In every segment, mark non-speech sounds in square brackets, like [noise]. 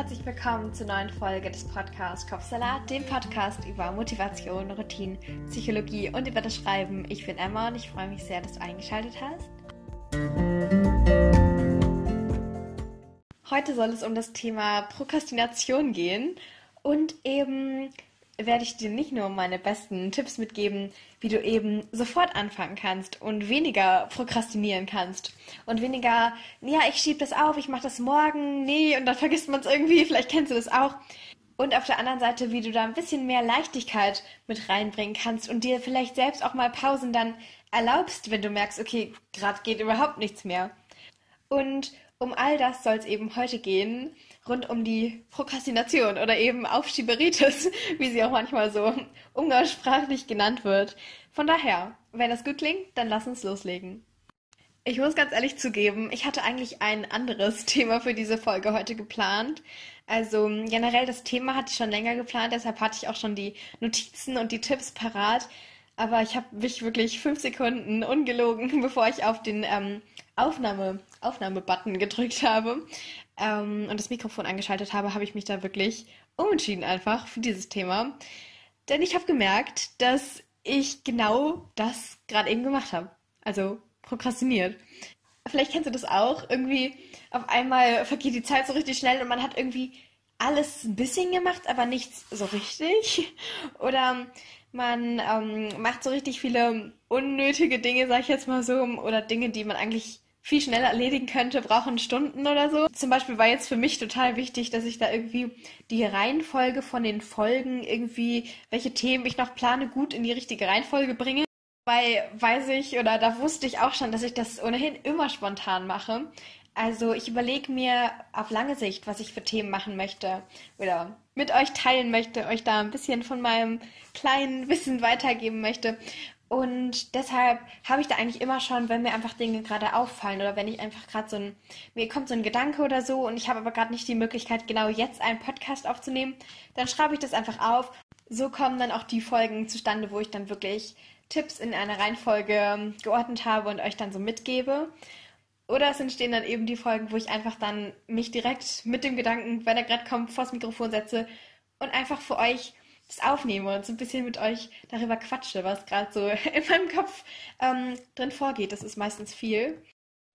herzlich willkommen zur neuen Folge des Podcasts Kopfsalat, dem Podcast über Motivation, Routine, Psychologie und über das Schreiben. Ich bin Emma und ich freue mich sehr, dass du eingeschaltet hast. Heute soll es um das Thema Prokrastination gehen und eben werde ich dir nicht nur meine besten Tipps mitgeben, wie du eben sofort anfangen kannst und weniger prokrastinieren kannst und weniger, ja, ich schiebe das auf, ich mache das morgen, nee, und dann vergisst man es irgendwie, vielleicht kennst du das auch. Und auf der anderen Seite, wie du da ein bisschen mehr Leichtigkeit mit reinbringen kannst und dir vielleicht selbst auch mal Pausen dann erlaubst, wenn du merkst, okay, gerade geht überhaupt nichts mehr. Und um all das soll es eben heute gehen rund um die Prokrastination oder eben Aufschieberitis, [laughs] wie sie auch manchmal so umgangssprachlich genannt wird. Von daher, wenn das gut klingt, dann lass uns loslegen. Ich muss ganz ehrlich zugeben, ich hatte eigentlich ein anderes [laughs] Thema für diese Folge heute geplant. Also generell das Thema hatte ich schon länger geplant, deshalb hatte ich auch schon die Notizen und die Tipps parat. Aber ich habe mich wirklich fünf Sekunden ungelogen, [laughs] bevor ich auf den ähm, Aufnahme, Aufnahme-Button gedrückt habe, ähm, und das Mikrofon angeschaltet habe, habe ich mich da wirklich umentschieden einfach für dieses Thema. Denn ich habe gemerkt, dass ich genau das gerade eben gemacht habe. Also prokrastiniert. Vielleicht kennst du das auch. Irgendwie auf einmal vergeht die Zeit so richtig schnell und man hat irgendwie alles ein bisschen gemacht, aber nichts so richtig. [laughs] Oder man ähm, macht so richtig viele unnötige Dinge, sag ich jetzt mal so, oder Dinge, die man eigentlich viel schneller erledigen könnte, brauchen Stunden oder so. Zum Beispiel war jetzt für mich total wichtig, dass ich da irgendwie die Reihenfolge von den Folgen irgendwie, welche Themen ich noch plane, gut in die richtige Reihenfolge bringe. Weil weiß ich oder da wusste ich auch schon, dass ich das ohnehin immer spontan mache. Also ich überlege mir auf lange Sicht, was ich für Themen machen möchte oder mit euch teilen möchte, euch da ein bisschen von meinem kleinen Wissen weitergeben möchte. Und deshalb habe ich da eigentlich immer schon, wenn mir einfach Dinge gerade auffallen oder wenn ich einfach gerade so ein, mir kommt so ein Gedanke oder so und ich habe aber gerade nicht die Möglichkeit, genau jetzt einen Podcast aufzunehmen, dann schreibe ich das einfach auf. So kommen dann auch die Folgen zustande, wo ich dann wirklich Tipps in einer Reihenfolge ähm, geordnet habe und euch dann so mitgebe. Oder es entstehen dann eben die Folgen, wo ich einfach dann mich direkt mit dem Gedanken, wenn er gerade kommt, vors Mikrofon setze und einfach für euch das aufnehme und so ein bisschen mit euch darüber quatsche, was gerade so [laughs] in meinem Kopf ähm, drin vorgeht. Das ist meistens viel.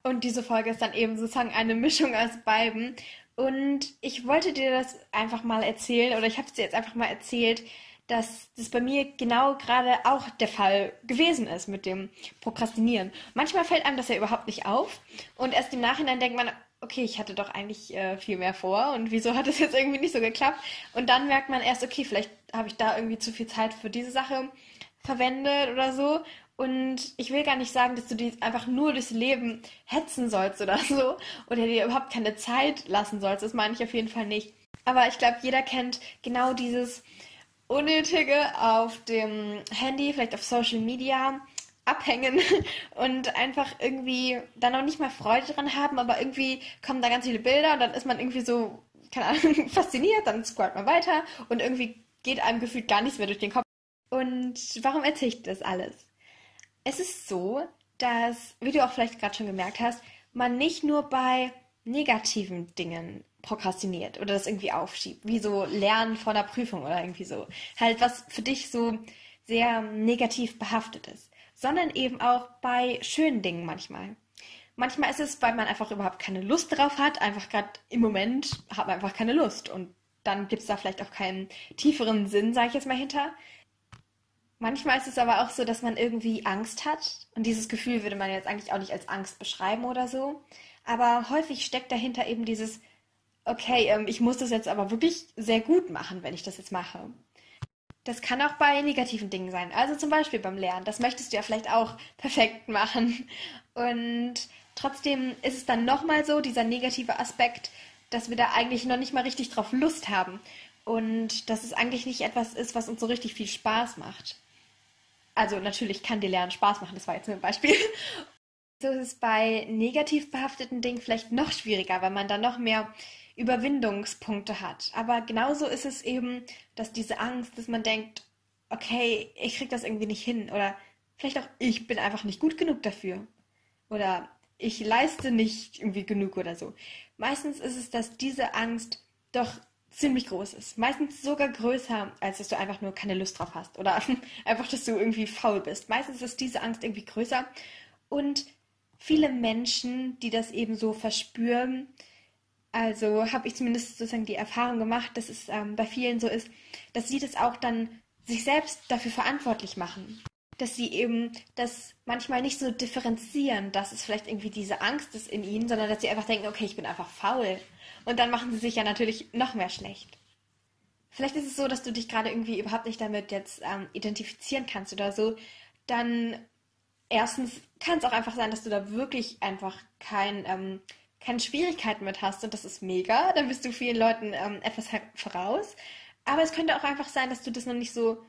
Und diese Folge ist dann eben sozusagen eine Mischung aus beiden. Und ich wollte dir das einfach mal erzählen, oder ich habe es dir jetzt einfach mal erzählt, dass das bei mir genau gerade auch der Fall gewesen ist mit dem Prokrastinieren. Manchmal fällt einem das ja überhaupt nicht auf und erst im Nachhinein denkt man, okay, ich hatte doch eigentlich äh, viel mehr vor und wieso hat es [laughs] jetzt irgendwie nicht so geklappt? Und dann merkt man erst, okay, vielleicht habe ich da irgendwie zu viel Zeit für diese Sache verwendet oder so. Und ich will gar nicht sagen, dass du die einfach nur durchs Leben hetzen sollst oder [laughs] so oder dir überhaupt keine Zeit lassen sollst. Das meine ich auf jeden Fall nicht. Aber ich glaube, jeder kennt genau dieses Unnötige auf dem Handy, vielleicht auf Social Media abhängen [laughs] und einfach irgendwie dann noch nicht mal Freude dran haben, aber irgendwie kommen da ganz viele Bilder und dann ist man irgendwie so, keine Ahnung, [laughs] fasziniert, dann scrollt man weiter und irgendwie geht einem gefühlt gar nichts mehr durch den Kopf. Und warum erzähle ich das alles? Es ist so, dass, wie du auch vielleicht gerade schon gemerkt hast, man nicht nur bei negativen Dingen prokrastiniert oder das irgendwie aufschiebt, wie so Lernen vor der Prüfung oder irgendwie so. Halt, was für dich so sehr negativ behaftet ist sondern eben auch bei schönen Dingen manchmal. Manchmal ist es, weil man einfach überhaupt keine Lust drauf hat, einfach gerade im Moment hat man einfach keine Lust und dann gibt es da vielleicht auch keinen tieferen Sinn, sage ich jetzt mal hinter. Manchmal ist es aber auch so, dass man irgendwie Angst hat und dieses Gefühl würde man jetzt eigentlich auch nicht als Angst beschreiben oder so. Aber häufig steckt dahinter eben dieses, okay, ähm, ich muss das jetzt aber wirklich sehr gut machen, wenn ich das jetzt mache. Das kann auch bei negativen Dingen sein. Also zum Beispiel beim Lernen. Das möchtest du ja vielleicht auch [laughs] perfekt machen. Und trotzdem ist es dann nochmal so, dieser negative Aspekt, dass wir da eigentlich noch nicht mal richtig drauf Lust haben. Und dass es eigentlich nicht etwas ist, was uns so richtig viel Spaß macht. Also natürlich kann dir Lernen Spaß machen, das war jetzt nur ein Beispiel. [laughs] So ist es bei negativ behafteten Dingen vielleicht noch schwieriger, weil man da noch mehr Überwindungspunkte hat. Aber genauso ist es eben, dass diese Angst, dass man denkt, okay, ich krieg das irgendwie nicht hin oder vielleicht auch ich bin einfach nicht gut genug dafür oder ich leiste nicht irgendwie genug oder so. Meistens ist es, dass diese Angst doch ziemlich groß ist. Meistens sogar größer, als dass du einfach nur keine Lust drauf hast oder [laughs] einfach, dass du irgendwie faul bist. Meistens ist diese Angst irgendwie größer und viele Menschen, die das eben so verspüren, also habe ich zumindest sozusagen die Erfahrung gemacht, dass es ähm, bei vielen so ist, dass sie das auch dann sich selbst dafür verantwortlich machen. Dass sie eben das manchmal nicht so differenzieren, dass es vielleicht irgendwie diese Angst ist in ihnen, sondern dass sie einfach denken, okay, ich bin einfach faul. Und dann machen sie sich ja natürlich noch mehr schlecht. Vielleicht ist es so, dass du dich gerade irgendwie überhaupt nicht damit jetzt ähm, identifizieren kannst oder so. Dann erstens kann es auch einfach sein, dass du da wirklich einfach kein ähm, keine Schwierigkeiten mit hast und das ist mega, dann bist du vielen Leuten ähm, etwas voraus. Aber es könnte auch einfach sein, dass du das noch nicht so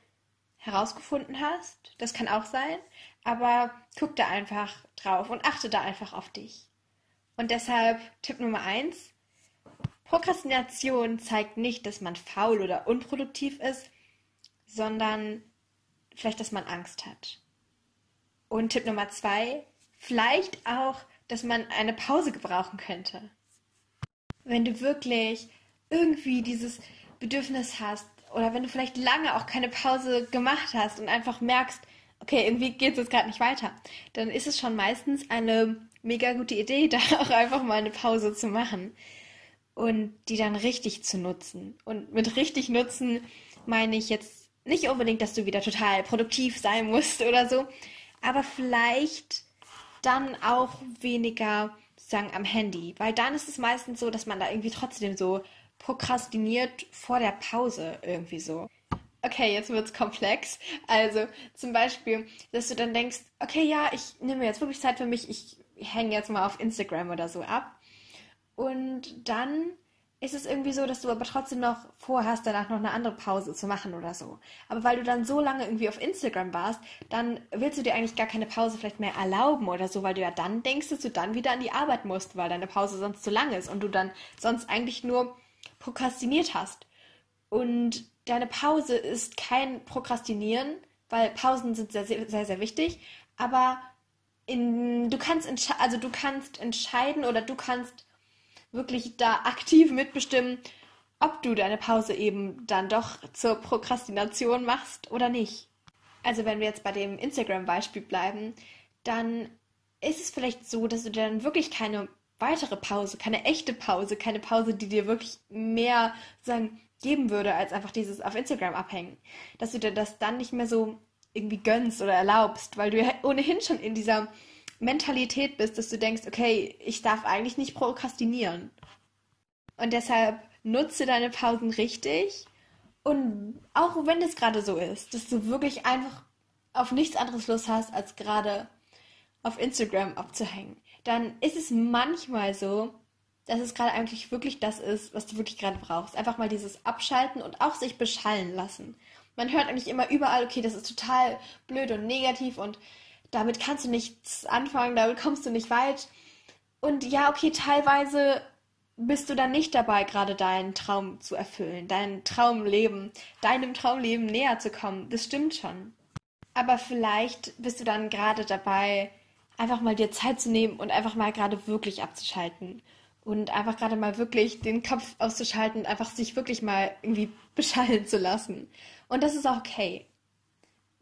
herausgefunden hast. Das kann auch sein. Aber guck da einfach drauf und achte da einfach auf dich. Und deshalb Tipp Nummer eins: Prokrastination zeigt nicht, dass man faul oder unproduktiv ist, sondern vielleicht, dass man Angst hat. Und Tipp Nummer zwei: Vielleicht auch dass man eine Pause gebrauchen könnte. Wenn du wirklich irgendwie dieses Bedürfnis hast oder wenn du vielleicht lange auch keine Pause gemacht hast und einfach merkst, okay, irgendwie geht es jetzt gerade nicht weiter, dann ist es schon meistens eine mega gute Idee, [laughs] da auch einfach mal eine Pause zu machen und die dann richtig zu nutzen. Und mit richtig nutzen meine ich jetzt nicht unbedingt, dass du wieder total produktiv sein musst oder so, aber vielleicht dann auch weniger sagen am Handy, weil dann ist es meistens so, dass man da irgendwie trotzdem so prokrastiniert vor der Pause irgendwie so. Okay, jetzt wird's komplex. Also zum Beispiel, dass du dann denkst, okay, ja, ich nehme jetzt wirklich Zeit für mich, ich hänge jetzt mal auf Instagram oder so ab. Und dann ist es irgendwie so, dass du aber trotzdem noch vorhast, danach noch eine andere Pause zu machen oder so. Aber weil du dann so lange irgendwie auf Instagram warst, dann willst du dir eigentlich gar keine Pause vielleicht mehr erlauben oder so, weil du ja dann denkst, dass du dann wieder an die Arbeit musst, weil deine Pause sonst zu lang ist und du dann sonst eigentlich nur prokrastiniert hast. Und deine Pause ist kein Prokrastinieren, weil Pausen sind sehr, sehr, sehr, sehr wichtig, aber in, du kannst also du kannst entscheiden oder du kannst wirklich da aktiv mitbestimmen, ob du deine Pause eben dann doch zur Prokrastination machst oder nicht. Also wenn wir jetzt bei dem Instagram-Beispiel bleiben, dann ist es vielleicht so, dass du dann wirklich keine weitere Pause, keine echte Pause, keine Pause, die dir wirklich mehr sagen, geben würde, als einfach dieses auf Instagram abhängen. Dass du dir das dann nicht mehr so irgendwie gönnst oder erlaubst, weil du ja ohnehin schon in dieser Mentalität bist, dass du denkst, okay, ich darf eigentlich nicht prokrastinieren. Und deshalb nutze deine Pausen richtig. Und auch wenn es gerade so ist, dass du wirklich einfach auf nichts anderes Lust hast, als gerade auf Instagram abzuhängen, dann ist es manchmal so, dass es gerade eigentlich wirklich das ist, was du wirklich gerade brauchst. Einfach mal dieses Abschalten und auch sich beschallen lassen. Man hört eigentlich immer überall, okay, das ist total blöd und negativ und damit kannst du nichts anfangen, damit kommst du nicht weit. Und ja, okay, teilweise bist du dann nicht dabei, gerade deinen Traum zu erfüllen, dein Traumleben, deinem Traumleben näher zu kommen. Das stimmt schon. Aber vielleicht bist du dann gerade dabei, einfach mal dir Zeit zu nehmen und einfach mal gerade wirklich abzuschalten. Und einfach gerade mal wirklich den Kopf auszuschalten und einfach sich wirklich mal irgendwie [laughs] beschallen zu lassen. Und das ist auch okay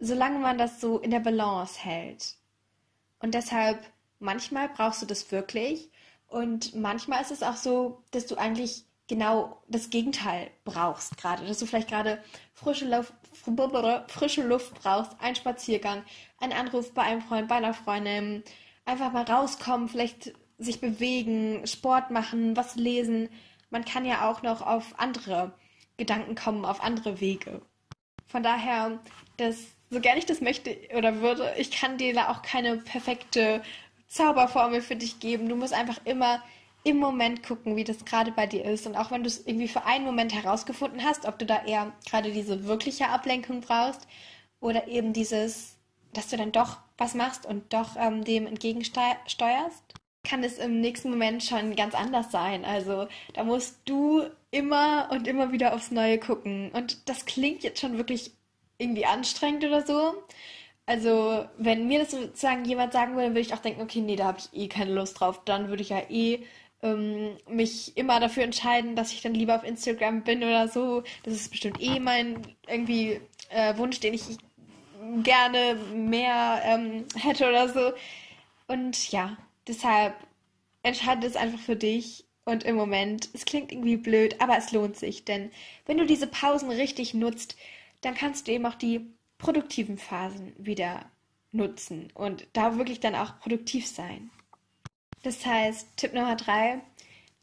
solange man das so in der Balance hält. Und deshalb, manchmal brauchst du das wirklich und manchmal ist es auch so, dass du eigentlich genau das Gegenteil brauchst gerade, dass du vielleicht gerade frische Luft, frische Luft brauchst, einen Spaziergang, einen Anruf bei einem Freund, bei einer Freundin, einfach mal rauskommen, vielleicht sich bewegen, Sport machen, was lesen. Man kann ja auch noch auf andere Gedanken kommen, auf andere Wege. Von daher, das so gern ich das möchte oder würde, ich kann dir da auch keine perfekte Zauberformel für dich geben. Du musst einfach immer im Moment gucken, wie das gerade bei dir ist. Und auch wenn du es irgendwie für einen Moment herausgefunden hast, ob du da eher gerade diese wirkliche Ablenkung brauchst oder eben dieses, dass du dann doch was machst und doch ähm, dem entgegensteuerst, kann es im nächsten Moment schon ganz anders sein. Also da musst du immer und immer wieder aufs Neue gucken. Und das klingt jetzt schon wirklich irgendwie anstrengend oder so. Also, wenn mir das sozusagen jemand sagen würde, würde ich auch denken, okay, nee, da habe ich eh keine Lust drauf. Dann würde ich ja eh ähm, mich immer dafür entscheiden, dass ich dann lieber auf Instagram bin oder so. Das ist bestimmt eh mein irgendwie äh, Wunsch, den ich gerne mehr ähm, hätte oder so. Und ja, deshalb entscheide es einfach für dich. Und im Moment, es klingt irgendwie blöd, aber es lohnt sich. Denn wenn du diese Pausen richtig nutzt, dann kannst du eben auch die produktiven Phasen wieder nutzen und da wirklich dann auch produktiv sein. Das heißt, Tipp Nummer drei,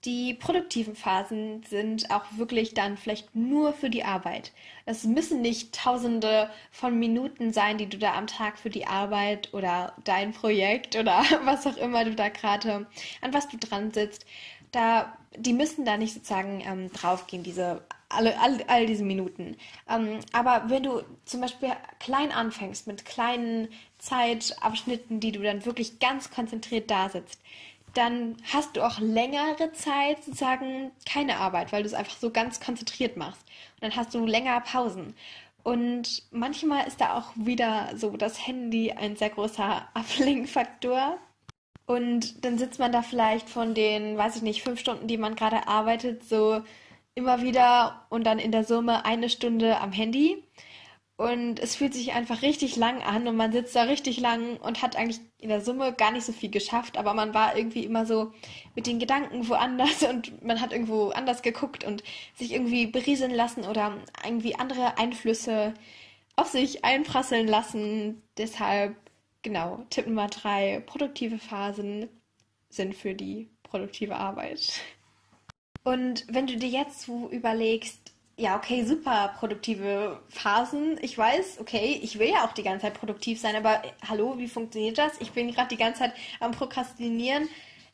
die produktiven Phasen sind auch wirklich dann vielleicht nur für die Arbeit. Es müssen nicht tausende von Minuten sein, die du da am Tag für die Arbeit oder dein Projekt oder [laughs] was auch immer du da gerade, an was du dran sitzt, da, die müssen da nicht sozusagen ähm, draufgehen, diese alle, all, all diese Minuten. Ähm, aber wenn du zum Beispiel klein anfängst, mit kleinen Zeitabschnitten, die du dann wirklich ganz konzentriert da sitzt, dann hast du auch längere Zeit sozusagen keine Arbeit, weil du es einfach so ganz konzentriert machst. Und dann hast du länger Pausen. Und manchmal ist da auch wieder so das Handy ein sehr großer [laughs] Ablenkfaktor. Und dann sitzt man da vielleicht von den, weiß ich nicht, fünf Stunden, die man gerade arbeitet, so immer wieder und dann in der Summe eine Stunde am Handy. Und es fühlt sich einfach richtig lang an und man sitzt da richtig lang und hat eigentlich in der Summe gar nicht so viel geschafft, aber man war irgendwie immer so mit den Gedanken woanders [laughs] und man hat irgendwo anders geguckt und sich irgendwie berieseln lassen oder irgendwie andere Einflüsse auf sich einprasseln lassen. Deshalb, genau, Tipp Nummer drei, produktive Phasen sind für die produktive Arbeit. Und wenn du dir jetzt so überlegst, ja, okay, super produktive Phasen. Ich weiß, okay, ich will ja auch die ganze Zeit produktiv sein, aber äh, hallo, wie funktioniert das? Ich bin gerade die ganze Zeit am Prokrastinieren.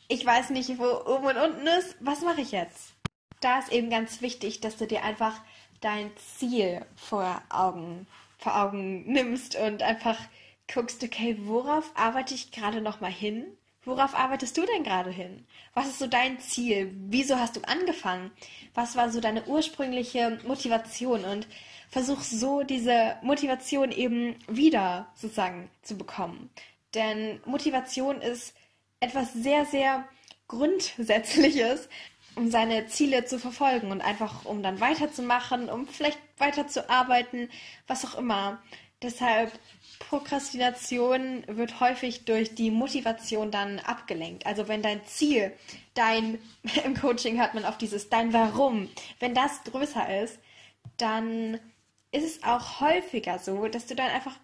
Ich weiß nicht, wo oben und unten ist. Was mache ich jetzt? Da ist eben ganz wichtig, dass du dir einfach dein Ziel vor Augen, vor Augen nimmst und einfach guckst, okay, worauf arbeite ich gerade nochmal hin? Worauf arbeitest du denn gerade hin? Was ist so dein Ziel? Wieso hast du angefangen? Was war so deine ursprüngliche Motivation? Und versuch so diese Motivation eben wieder sozusagen zu bekommen. Denn Motivation ist etwas sehr, sehr Grundsätzliches, um seine Ziele zu verfolgen und einfach um dann weiterzumachen, um vielleicht weiterzuarbeiten, was auch immer. Deshalb Prokrastination wird häufig durch die Motivation dann abgelenkt. Also wenn dein Ziel, dein, [laughs] im Coaching hat man auf dieses dein Warum, wenn das größer ist, dann ist es auch häufiger so, dass du dann einfach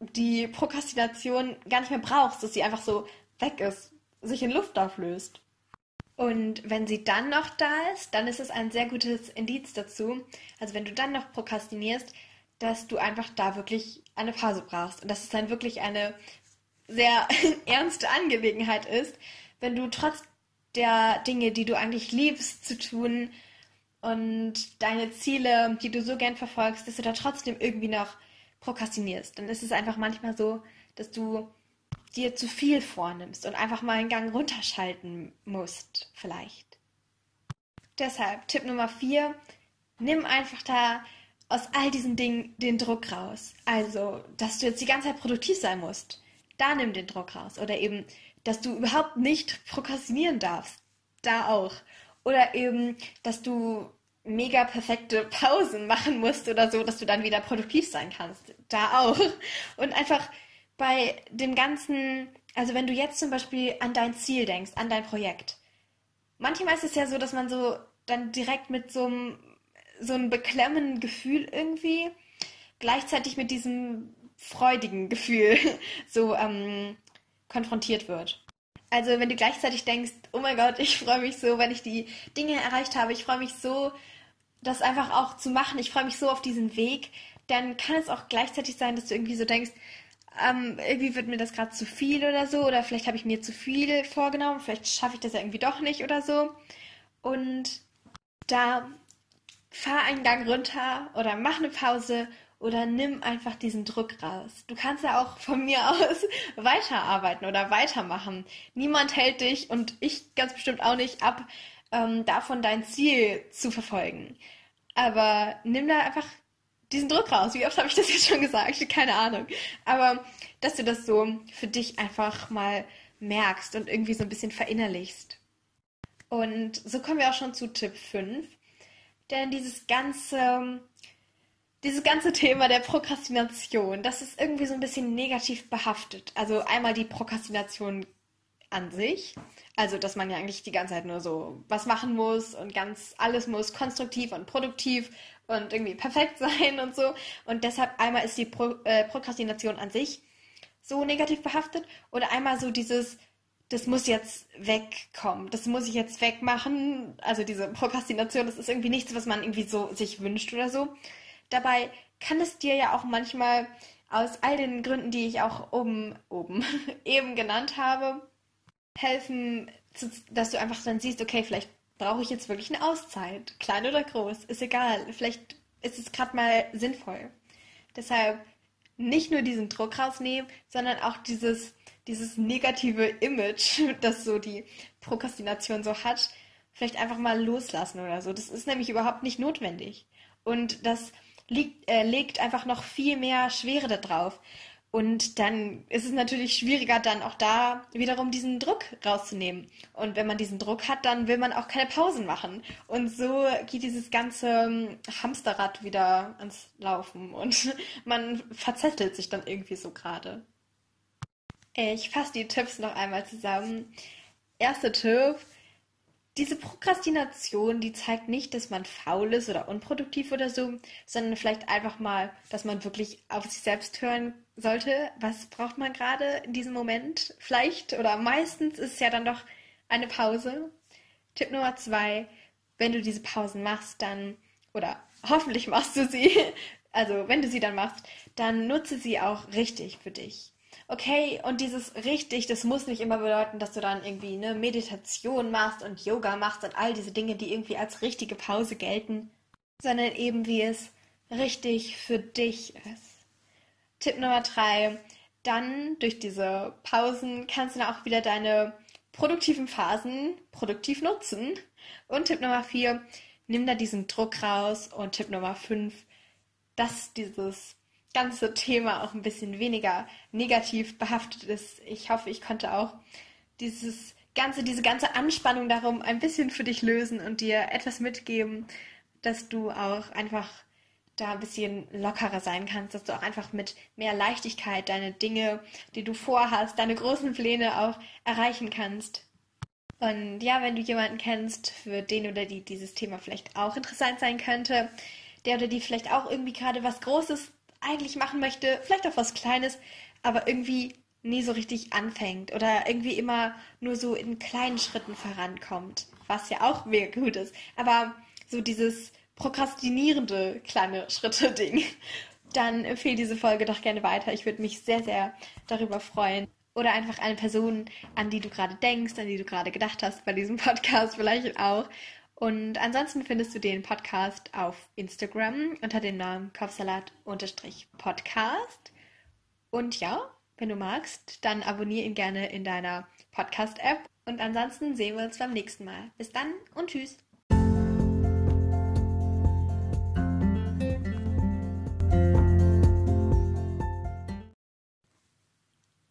die Prokrastination gar nicht mehr brauchst, dass sie einfach so weg ist, sich in Luft auflöst. Und wenn sie dann noch da ist, dann ist es ein sehr gutes Indiz dazu. Also wenn du dann noch prokrastinierst, dass du einfach da wirklich eine Pause brauchst und dass es dann wirklich eine sehr [laughs] ernste Angelegenheit ist, wenn du trotz der Dinge, die du eigentlich liebst zu tun und deine Ziele, die du so gern verfolgst, dass du da trotzdem irgendwie noch prokrastinierst. Dann ist es einfach manchmal so, dass du dir zu viel vornimmst und einfach mal einen Gang runterschalten musst, vielleicht. Deshalb Tipp Nummer vier, nimm einfach da aus all diesen Dingen den Druck raus. Also, dass du jetzt die ganze Zeit produktiv sein musst. Da nimm den Druck raus. Oder eben, dass du überhaupt nicht prokrastinieren darfst. Da auch. Oder eben, dass du mega perfekte [laughs] Pausen machen musst oder so, dass du dann wieder produktiv sein kannst. Da auch. Und einfach bei dem ganzen, also wenn du jetzt zum Beispiel an dein Ziel denkst, an dein Projekt. Manchmal ist es ja so, dass man so dann direkt mit so einem so ein beklemmenden Gefühl irgendwie, gleichzeitig mit diesem freudigen Gefühl [laughs] so ähm, konfrontiert wird. Also wenn du gleichzeitig denkst, oh mein Gott, ich freue mich so, wenn ich die Dinge erreicht habe, ich freue mich so, das einfach auch zu machen, ich freue mich so auf diesen Weg, dann kann es auch gleichzeitig sein, dass du irgendwie so denkst, ähm, irgendwie wird mir das gerade zu viel oder so, oder vielleicht habe ich mir zu viel vorgenommen, vielleicht schaffe ich das ja irgendwie doch nicht oder so. Und da fahr einen Gang runter oder mach eine Pause oder nimm einfach diesen Druck raus. Du kannst ja auch von mir aus [laughs] weiterarbeiten oder weitermachen. Niemand hält dich und ich ganz bestimmt auch nicht ab, ähm, davon dein Ziel zu verfolgen. Aber nimm da einfach diesen Druck raus. Wie oft habe ich das jetzt schon gesagt? [laughs] Keine Ahnung. Aber dass du das so für dich einfach mal merkst und irgendwie so ein bisschen verinnerlichst. Und so kommen wir auch schon zu Tipp 5. Denn dieses ganze, dieses ganze Thema der Prokrastination, das ist irgendwie so ein bisschen negativ behaftet. Also einmal die Prokrastination an sich. Also, dass man ja eigentlich die ganze Zeit nur so was machen muss und ganz alles muss konstruktiv und produktiv und irgendwie perfekt [laughs] sein und so. Und deshalb einmal ist die Pro äh, Prokrastination an sich so negativ behaftet oder einmal so dieses, das muss jetzt wegkommen, das muss ich jetzt wegmachen. Also diese Prokrastination, das ist irgendwie nichts, was man irgendwie so sich wünscht oder so. Dabei kann es dir ja auch manchmal aus all den Gründen, die ich auch oben, oben [laughs] eben genannt habe, helfen, dass du einfach dann siehst, okay, vielleicht brauche ich jetzt wirklich eine Auszeit. Klein oder groß, ist egal. Vielleicht ist es gerade mal sinnvoll. Deshalb nicht nur diesen Druck rausnehmen, sondern auch dieses, dieses negative Image, [laughs] das so die Prokrastination so hat, vielleicht einfach mal loslassen oder so. Das ist nämlich überhaupt nicht notwendig. Und das liegt, äh, legt einfach noch viel mehr Schwere darauf. Und dann ist es natürlich schwieriger, dann auch da wiederum diesen Druck rauszunehmen. Und wenn man diesen Druck hat, dann will man auch keine Pausen machen. Und so geht dieses ganze ähm, Hamsterrad wieder ans Laufen und [laughs] man verzettelt sich dann irgendwie so gerade. Ich fasse die Tipps noch einmal zusammen. Erster Tipp, diese Prokrastination, die zeigt nicht, dass man faul ist oder unproduktiv oder so, sondern vielleicht einfach mal, dass man wirklich auf sich selbst hören sollte. Was braucht man gerade in diesem Moment? Vielleicht oder meistens ist es ja dann doch eine Pause. Tipp Nummer zwei, wenn du diese Pausen machst, dann, oder hoffentlich machst du sie, [laughs] also wenn du sie dann machst, dann nutze sie auch richtig für dich okay, und dieses richtig, das muss nicht immer bedeuten, dass du dann irgendwie eine Meditation machst und Yoga machst und all diese Dinge, die irgendwie als richtige Pause gelten, sondern eben wie es richtig für dich ist. Tipp Nummer drei, dann durch diese Pausen kannst du dann auch wieder deine produktiven Phasen produktiv nutzen. Und Tipp Nummer vier, nimm da diesen Druck raus. Und Tipp Nummer fünf, dass dieses ganze Thema auch ein bisschen weniger negativ behaftet ist. Ich hoffe, ich konnte auch dieses ganze, diese ganze Anspannung darum ein bisschen für dich lösen und dir etwas mitgeben, dass du auch einfach da ein bisschen lockerer sein kannst, dass du auch einfach mit mehr Leichtigkeit deine Dinge, die du vorhast, deine großen Pläne auch erreichen kannst. Und ja, wenn du jemanden kennst, für den oder die dieses Thema vielleicht auch interessant sein könnte, der oder die vielleicht auch irgendwie gerade was Großes eigentlich machen möchte, vielleicht auch was Kleines, aber irgendwie nie so richtig anfängt oder irgendwie immer nur so in kleinen Schritten vorankommt, was ja auch mega gut ist. Aber so dieses prokrastinierende kleine Schritte-Ding, [laughs] dann empfehle diese Folge doch gerne weiter. Ich würde mich sehr, sehr darüber freuen. Oder einfach eine Person, an die du gerade denkst, an die du gerade gedacht hast bei diesem [laughs] Podcast vielleicht auch. Und ansonsten findest du den Podcast auf Instagram unter dem Namen Kopfsalat-Podcast. Und ja, wenn du magst, dann abonniere ihn gerne in deiner Podcast-App. Und ansonsten sehen wir uns beim nächsten Mal. Bis dann und tschüss.